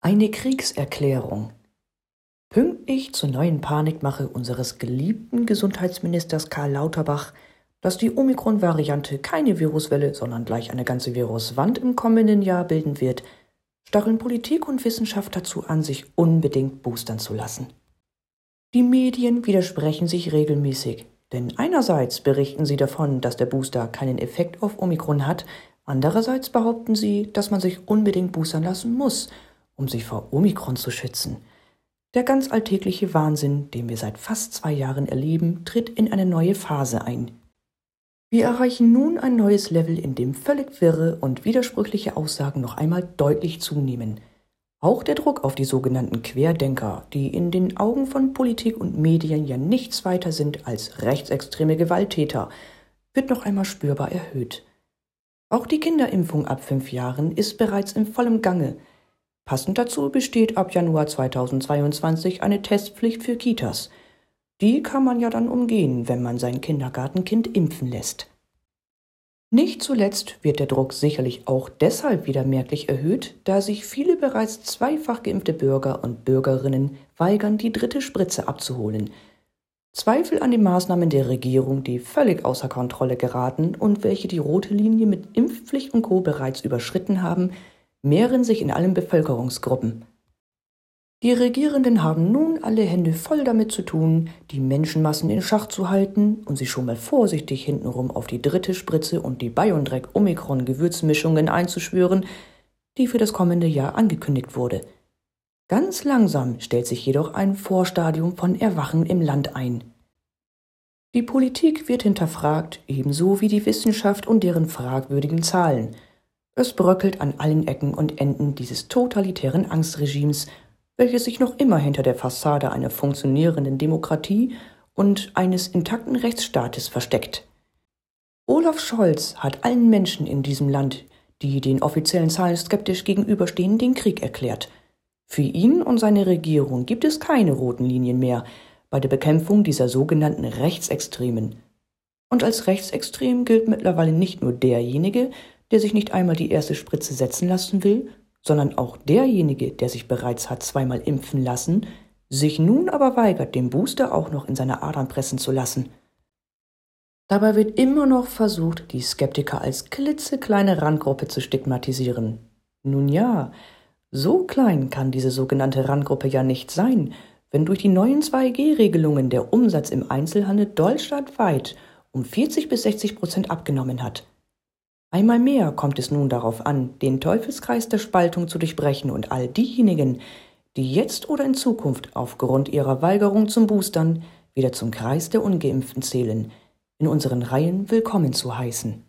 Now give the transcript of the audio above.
Eine Kriegserklärung. Pünktlich zur neuen Panikmache unseres geliebten Gesundheitsministers Karl Lauterbach, dass die Omikron-Variante keine Viruswelle, sondern gleich eine ganze Viruswand im kommenden Jahr bilden wird, stacheln Politik und Wissenschaft dazu an, sich unbedingt boostern zu lassen. Die Medien widersprechen sich regelmäßig, denn einerseits berichten sie davon, dass der Booster keinen Effekt auf Omikron hat, andererseits behaupten sie, dass man sich unbedingt boostern lassen muss – um sich vor Omikron zu schützen. Der ganz alltägliche Wahnsinn, den wir seit fast zwei Jahren erleben, tritt in eine neue Phase ein. Wir erreichen nun ein neues Level, in dem völlig wirre und widersprüchliche Aussagen noch einmal deutlich zunehmen. Auch der Druck auf die sogenannten Querdenker, die in den Augen von Politik und Medien ja nichts weiter sind als rechtsextreme Gewalttäter, wird noch einmal spürbar erhöht. Auch die Kinderimpfung ab fünf Jahren ist bereits in vollem Gange. Passend dazu besteht ab Januar 2022 eine Testpflicht für Kitas. Die kann man ja dann umgehen, wenn man sein Kindergartenkind impfen lässt. Nicht zuletzt wird der Druck sicherlich auch deshalb wieder merklich erhöht, da sich viele bereits zweifach geimpfte Bürger und Bürgerinnen weigern, die dritte Spritze abzuholen. Zweifel an den Maßnahmen der Regierung, die völlig außer Kontrolle geraten und welche die rote Linie mit Impfpflicht und Co. bereits überschritten haben, mehren sich in allen Bevölkerungsgruppen. Die Regierenden haben nun alle Hände voll damit zu tun, die Menschenmassen in Schach zu halten und sich schon mal vorsichtig hintenrum auf die dritte Spritze und die BioNTech Omikron Gewürzmischungen einzuschwören, die für das kommende Jahr angekündigt wurde. Ganz langsam stellt sich jedoch ein Vorstadium von Erwachen im Land ein. Die Politik wird hinterfragt, ebenso wie die Wissenschaft und deren fragwürdigen Zahlen – es bröckelt an allen Ecken und Enden dieses totalitären Angstregimes, welches sich noch immer hinter der Fassade einer funktionierenden Demokratie und eines intakten Rechtsstaates versteckt. Olaf Scholz hat allen Menschen in diesem Land, die den offiziellen Zahlen skeptisch gegenüberstehen, den Krieg erklärt. Für ihn und seine Regierung gibt es keine roten Linien mehr bei der Bekämpfung dieser sogenannten Rechtsextremen. Und als rechtsextrem gilt mittlerweile nicht nur derjenige, der sich nicht einmal die erste Spritze setzen lassen will, sondern auch derjenige, der sich bereits hat zweimal impfen lassen, sich nun aber weigert, den Booster auch noch in seine Adern pressen zu lassen. Dabei wird immer noch versucht, die Skeptiker als klitzekleine Randgruppe zu stigmatisieren. Nun ja, so klein kann diese sogenannte Randgruppe ja nicht sein, wenn durch die neuen 2G-Regelungen der Umsatz im Einzelhandel deutschlandweit um 40 bis 60 Prozent abgenommen hat. Einmal mehr kommt es nun darauf an, den Teufelskreis der Spaltung zu durchbrechen und all diejenigen, die jetzt oder in Zukunft aufgrund ihrer Weigerung zum Boostern wieder zum Kreis der ungeimpften zählen, in unseren Reihen willkommen zu heißen.